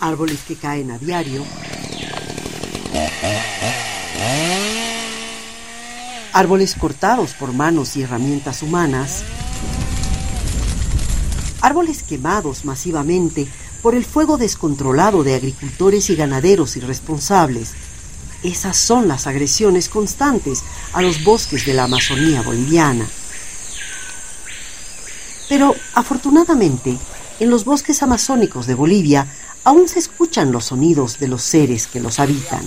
árboles que caen a diario, árboles cortados por manos y herramientas humanas, árboles quemados masivamente por el fuego descontrolado de agricultores y ganaderos irresponsables. Esas son las agresiones constantes a los bosques de la Amazonía boliviana. Pero afortunadamente, en los bosques amazónicos de Bolivia aún se escuchan los sonidos de los seres que los habitan.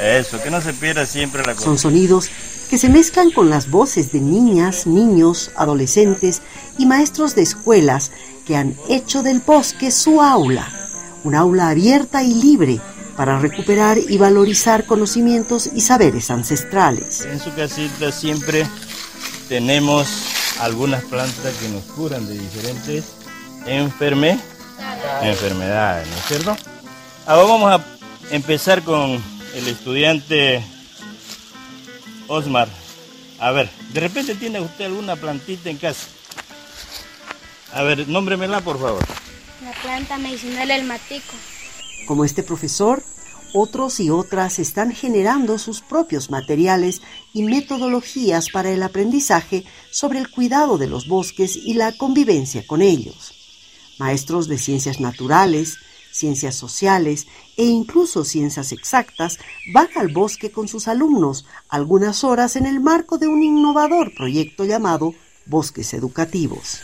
Eso, que no se pierda siempre la Son sonidos que se mezclan con las voces de niñas, niños, adolescentes y maestros de escuelas que han hecho del bosque su aula, un aula abierta y libre para recuperar y valorizar conocimientos y saberes ancestrales. En su casita siempre tenemos algunas plantas que nos curan de diferentes enferme, enfermedades, ¿no es cierto? Ahora vamos a empezar con el estudiante Osmar. A ver, de repente tiene usted alguna plantita en casa. A ver, nómbremela por favor. La planta medicinal el matico. Como este profesor, otros y otras están generando sus propios materiales y metodologías para el aprendizaje sobre el cuidado de los bosques y la convivencia con ellos. Maestros de ciencias naturales, ciencias sociales e incluso ciencias exactas van al bosque con sus alumnos algunas horas en el marco de un innovador proyecto llamado Bosques Educativos.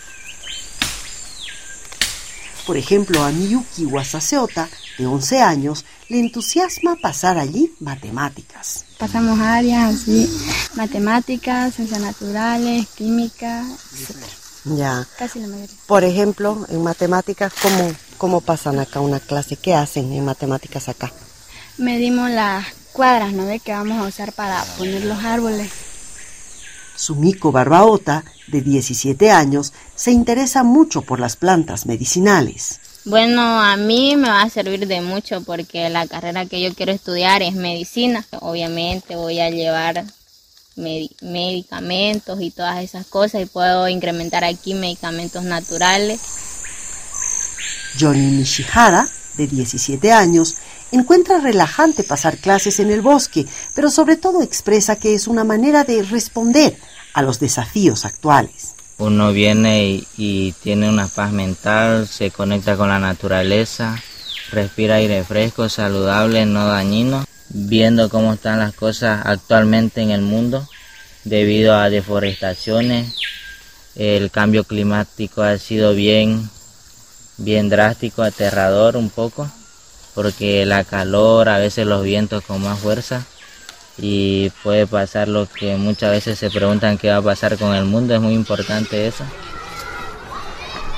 Por ejemplo, a Miyuki Wasaseota, de 11 años, le entusiasma pasar allí matemáticas. Pasamos áreas así, matemáticas, ciencias naturales, química, etc. Ya. Casi la mayoría. Por ejemplo, en matemáticas, ¿cómo, ¿cómo pasan acá una clase? ¿Qué hacen en matemáticas acá? Medimos las cuadras, ¿no ve? Que vamos a usar para poner los árboles. Sumiko Barbaota, de 17 años, se interesa mucho por las plantas medicinales. Bueno, a mí me va a servir de mucho porque la carrera que yo quiero estudiar es medicina. Obviamente voy a llevar medicamentos y todas esas cosas y puedo incrementar aquí medicamentos naturales. Johnny Nishihara, de 17 años, encuentra relajante pasar clases en el bosque, pero sobre todo expresa que es una manera de responder a los desafíos actuales. Uno viene y, y tiene una paz mental, se conecta con la naturaleza, respira aire fresco, saludable, no dañino, viendo cómo están las cosas actualmente en el mundo debido a deforestaciones. El cambio climático ha sido bien, bien drástico, aterrador un poco, porque la calor, a veces los vientos con más fuerza y puede pasar lo que muchas veces se preguntan qué va a pasar con el mundo, es muy importante eso.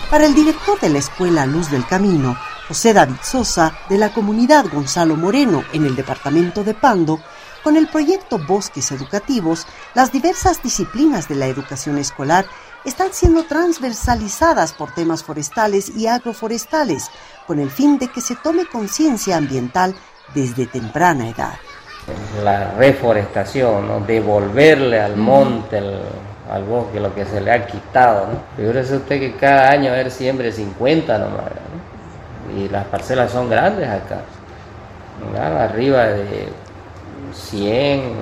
Para el director de la escuela Luz del Camino, José David Sosa, de la comunidad Gonzalo Moreno en el departamento de Pando, con el proyecto Bosques Educativos, las diversas disciplinas de la educación escolar están siendo transversalizadas por temas forestales y agroforestales, con el fin de que se tome conciencia ambiental desde temprana edad. la reforestación, ¿no? devolverle al monte, al, al bosque lo que se le ha quitado. ¿no? Figúrese usted que cada año ver siempre 50 nomás, ¿no? Y las parcelas son grandes acá, arriba de 100,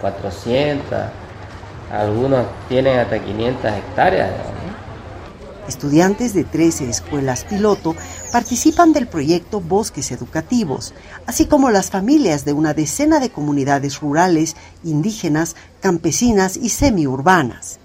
400, algunos tienen hasta 500 hectáreas. Estudiantes de 13 escuelas piloto participan del proyecto Bosques Educativos, así como las familias de una decena de comunidades rurales, indígenas, campesinas y semiurbanas.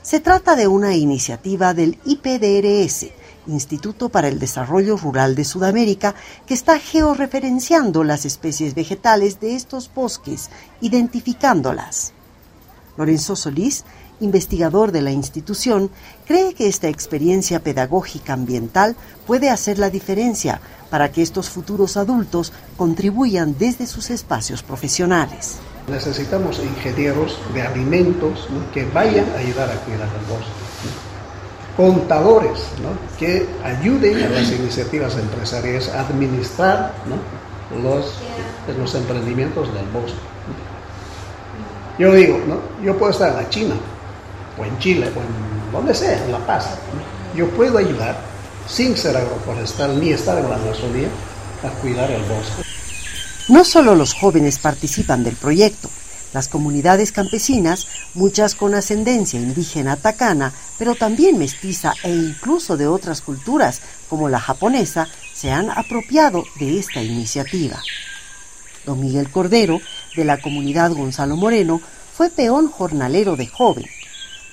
Se trata de una iniciativa del IPDRS, Instituto para el Desarrollo Rural de Sudamérica, que está georreferenciando las especies vegetales de estos bosques, identificándolas. Lorenzo Solís, investigador de la institución, cree que esta experiencia pedagógica ambiental puede hacer la diferencia para que estos futuros adultos contribuyan desde sus espacios profesionales. Necesitamos ingenieros de alimentos que vayan a ayudar a cuidar el bosque. Contadores ¿no? que ayuden a las iniciativas empresariales a administrar ¿no? los, los emprendimientos del bosque. Yo digo, ¿no? yo puedo estar en la China, o en Chile, o en donde sea, en La Paz. ¿no? Yo puedo ayudar sin ser agroforestal ni estar en la Amazonía, a cuidar el bosque. No solo los jóvenes participan del proyecto, las comunidades campesinas, muchas con ascendencia indígena tacana, pero también mestiza e incluso de otras culturas como la japonesa, se han apropiado de esta iniciativa. Don Miguel Cordero, de la comunidad Gonzalo Moreno, fue peón jornalero de joven.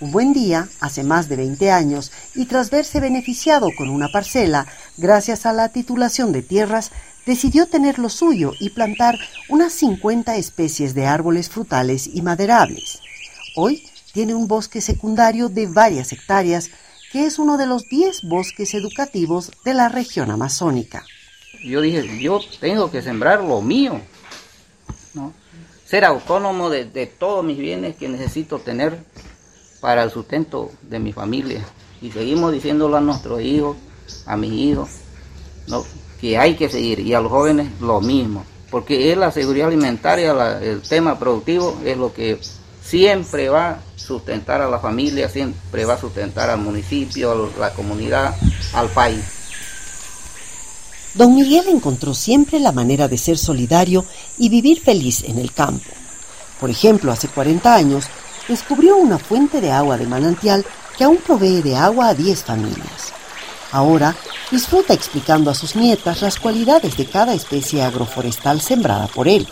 Un buen día, hace más de 20 años, y tras verse beneficiado con una parcela, gracias a la titulación de tierras, decidió tener lo suyo y plantar unas 50 especies de árboles frutales y maderables. Hoy tiene un bosque secundario de varias hectáreas, que es uno de los 10 bosques educativos de la región amazónica. Yo dije, yo tengo que sembrar lo mío, ¿no? ser autónomo de, todos mis bienes que necesito tener para el sustento de mi familia. Y seguimos diciéndolo a nuestros hijos, a mis hijos, ¿no? que hay que seguir. Y a los jóvenes lo mismo. Porque es la seguridad alimentaria, el tema productivo, es lo que siempre va a sustentar a la familia, siempre va a sustentar al municipio, a la comunidad, al país. Don Miguel encontró siempre la manera de ser solidario y vivir feliz en el campo. Por ejemplo, hace 40 años descubrió una fuente de agua de manantial que aún provee de agua a 10 familias. Ahora disfruta explicando a sus nietas las cualidades de cada especie agroforestal sembrada por él.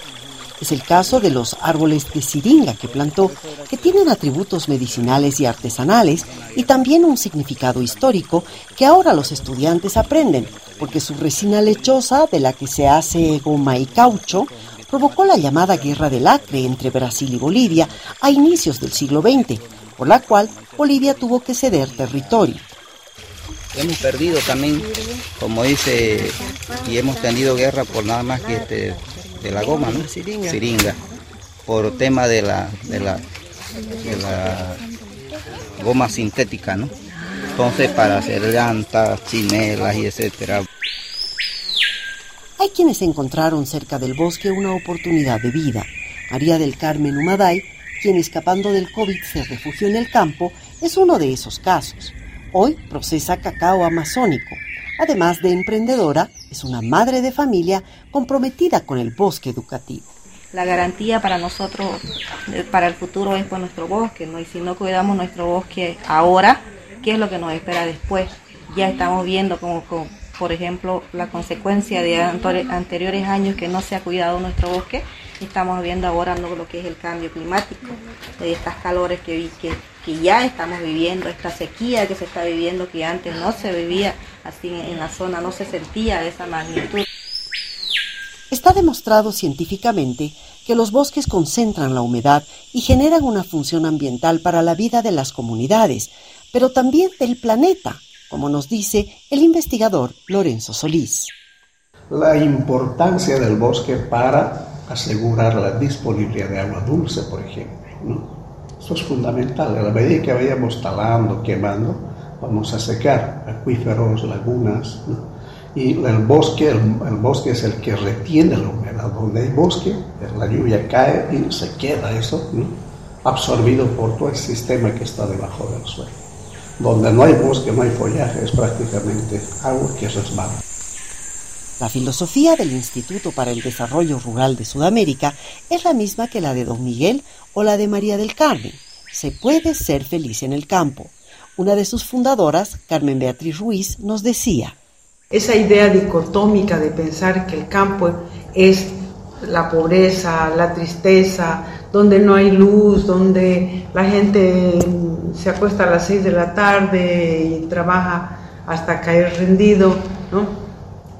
Es el caso de los árboles de siringa que plantó, que tienen atributos medicinales y artesanales y también un significado histórico que ahora los estudiantes aprenden, porque su resina lechosa, de la que se hace goma y caucho, provocó la llamada Guerra del Acre entre Brasil y Bolivia a inicios del siglo XX, por la cual Bolivia tuvo que ceder territorio. Hemos perdido también, como dice, y hemos tenido guerra por nada más que este de la goma, ¿no? Siringa. Por tema de la, de la, de la goma sintética, ¿no? Entonces para hacer llantas, chinelas y etcétera. Hay quienes encontraron cerca del bosque una oportunidad de vida. María del Carmen Humaday, quien escapando del COVID se refugió en el campo, es uno de esos casos. Hoy procesa cacao amazónico, Además de emprendedora, es una madre de familia comprometida con el bosque educativo. La garantía para nosotros, eh, para el futuro, es por nuestro bosque, ¿no? Y si no cuidamos nuestro bosque ahora, ¿qué es lo que nos espera después? Ya estamos viendo como, por ejemplo, la consecuencia de anteriores años que no se ha cuidado nuestro bosque, estamos viendo ahora lo que es el cambio climático, de estas calores que, que, que ya estamos viviendo, esta sequía que se está viviendo, que antes no se vivía así en la zona, no se sentía de esa magnitud. Está demostrado científicamente que los bosques concentran la humedad y generan una función ambiental para la vida de las comunidades, pero también del planeta, como nos dice el investigador Lorenzo Solís. La importancia del bosque para asegurar la disponibilidad de agua dulce, por ejemplo. Es fundamental. A la medida que vayamos talando, quemando, vamos a secar acuíferos, lagunas. Y el bosque, el, bosque es el que retiene la humedad. Donde hay bosque, la lluvia cae y se queda eso absorbido por todo el sistema que está debajo del suelo. Donde no hay bosque, no hay follaje, es prácticamente agua que resbala. La filosofía del Instituto para el Desarrollo Rural de Sudamérica es la misma que la de Don Miguel o la de María del Carmen. Se puede ser feliz en el campo. Una de sus fundadoras, Carmen Beatriz Ruiz, nos decía. Esa idea dicotómica de pensar que el campo es la pobreza, la tristeza, donde no hay luz, donde la gente se acuesta a las seis de la tarde y trabaja hasta caer rendido, ¿no?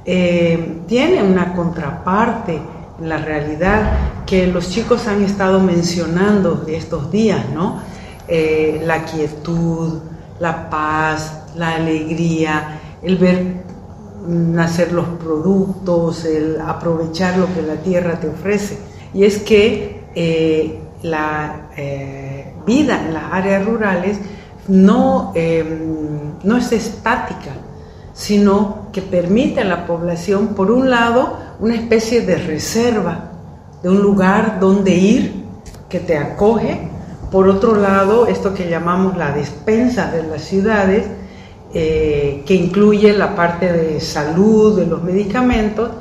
Eh, tiene una contraparte en la realidad que los chicos han estado mencionando de estos días, ¿no? Eh, la quietud, la paz, la alegría, el ver nacer los productos, el aprovechar lo que la tierra te ofrece. Y es que eh, la vida en las áreas rurales no, no es estática, sino que permite a la población, por un lado, una especie de reserva, de un lugar donde ir que te acoge, por otro lado, esto que llamamos la despensa de las ciudades, eh, que incluye la parte de salud, de los medicamentos,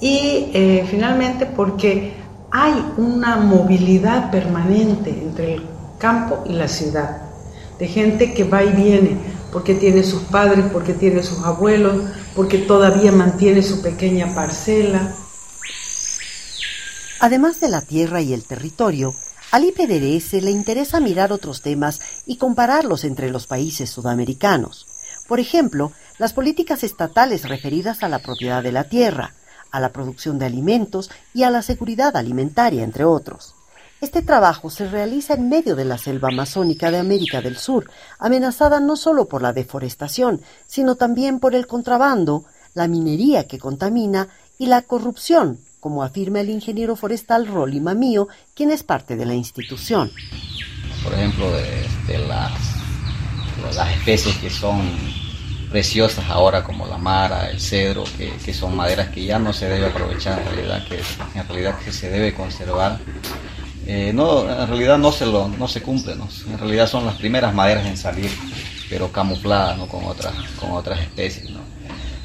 y eh, finalmente porque hay una movilidad permanente entre el campo y la ciudad, de gente que va y viene, porque tiene sus padres, porque tiene sus abuelos, porque todavía mantiene su pequeña parcela. Además de la tierra y el territorio, al IPDS le interesa mirar otros temas y compararlos entre los países sudamericanos. Por ejemplo, las políticas estatales referidas a la propiedad de la tierra, a la producción de alimentos y a la seguridad alimentaria, entre otros. Este trabajo se realiza en medio de la selva amazónica de América del Sur, amenazada no solo por la deforestación, sino también por el contrabando, la minería que contamina y la corrupción, como afirma el ingeniero forestal Rolly Mamío, quien es parte de la institución. Por ejemplo, las, las especies que son preciosas ahora como la mara, el cedro, que, son maderas que ya no se debe aprovechar en realidad, que en realidad que se debe conservar eh, no, en realidad no se, lo, no se cumple, ¿no? en realidad son las primeras maderas en salir, pero camufladas ¿no? con, otras, con otras especies. ¿no?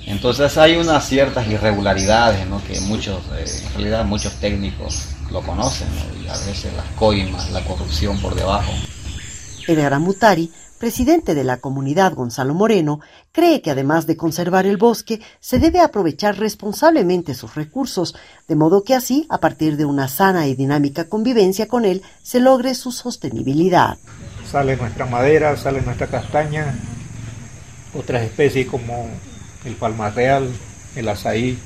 Entonces hay unas ciertas irregularidades ¿no? que muchos, eh, en realidad muchos técnicos lo conocen y a veces las coimas, la corrupción por debajo. El Mutari presidente de la comunidad Gonzalo Moreno, cree que además de conservar el bosque, se debe aprovechar responsablemente sus recursos, de modo que así, a partir de una sana y dinámica convivencia con él, se logre su sostenibilidad. Sale nuestra madera, sale nuestra castaña, otras especies como el palmar real, el azaí,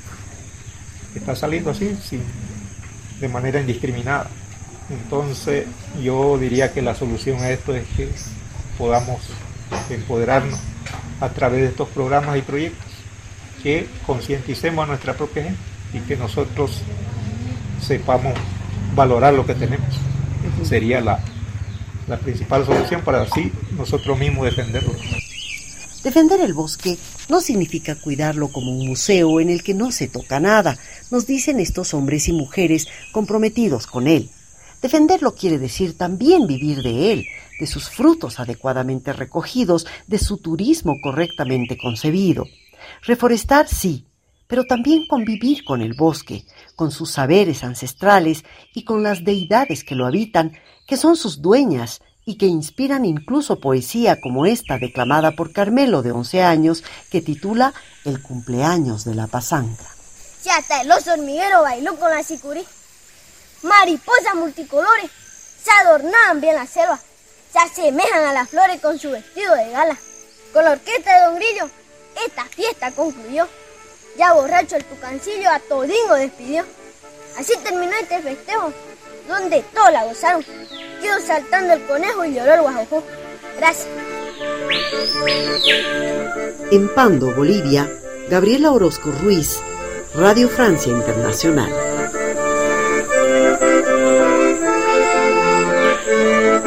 está saliendo así, de manera indiscriminada. Entonces yo diría que la solución a esto es que podamos empoderarnos a través de estos programas y proyectos, que concienticemos a nuestra propia gente y que nosotros sepamos valorar lo que tenemos. Sería la, la principal solución para así nosotros mismos defenderlo. Defender el bosque no significa cuidarlo como un museo en el que no se toca nada, nos dicen estos hombres y mujeres comprometidos con él. Defenderlo quiere decir también vivir de él, de sus frutos adecuadamente recogidos, de su turismo correctamente concebido. Reforestar sí, pero también convivir con el bosque, con sus saberes ancestrales y con las deidades que lo habitan, que son sus dueñas y que inspiran incluso poesía como esta declamada por Carmelo de 11 años que titula El cumpleaños de la pasanga. Ya hasta el oso hormiguero bailó con la sicurí. Mariposas multicolores se adornaban bien la selva se asemejan a las flores con su vestido de gala. Con la orquesta de Don Grillo, esta fiesta concluyó. Ya borracho el tucancillo a todingo despidió. Así terminó este festejo, donde todos la gozaron. Quedó saltando el conejo y lloró el guajojó. Gracias. En Pando, Bolivia, Gabriela Orozco Ruiz, Radio Francia Internacional. Jesus.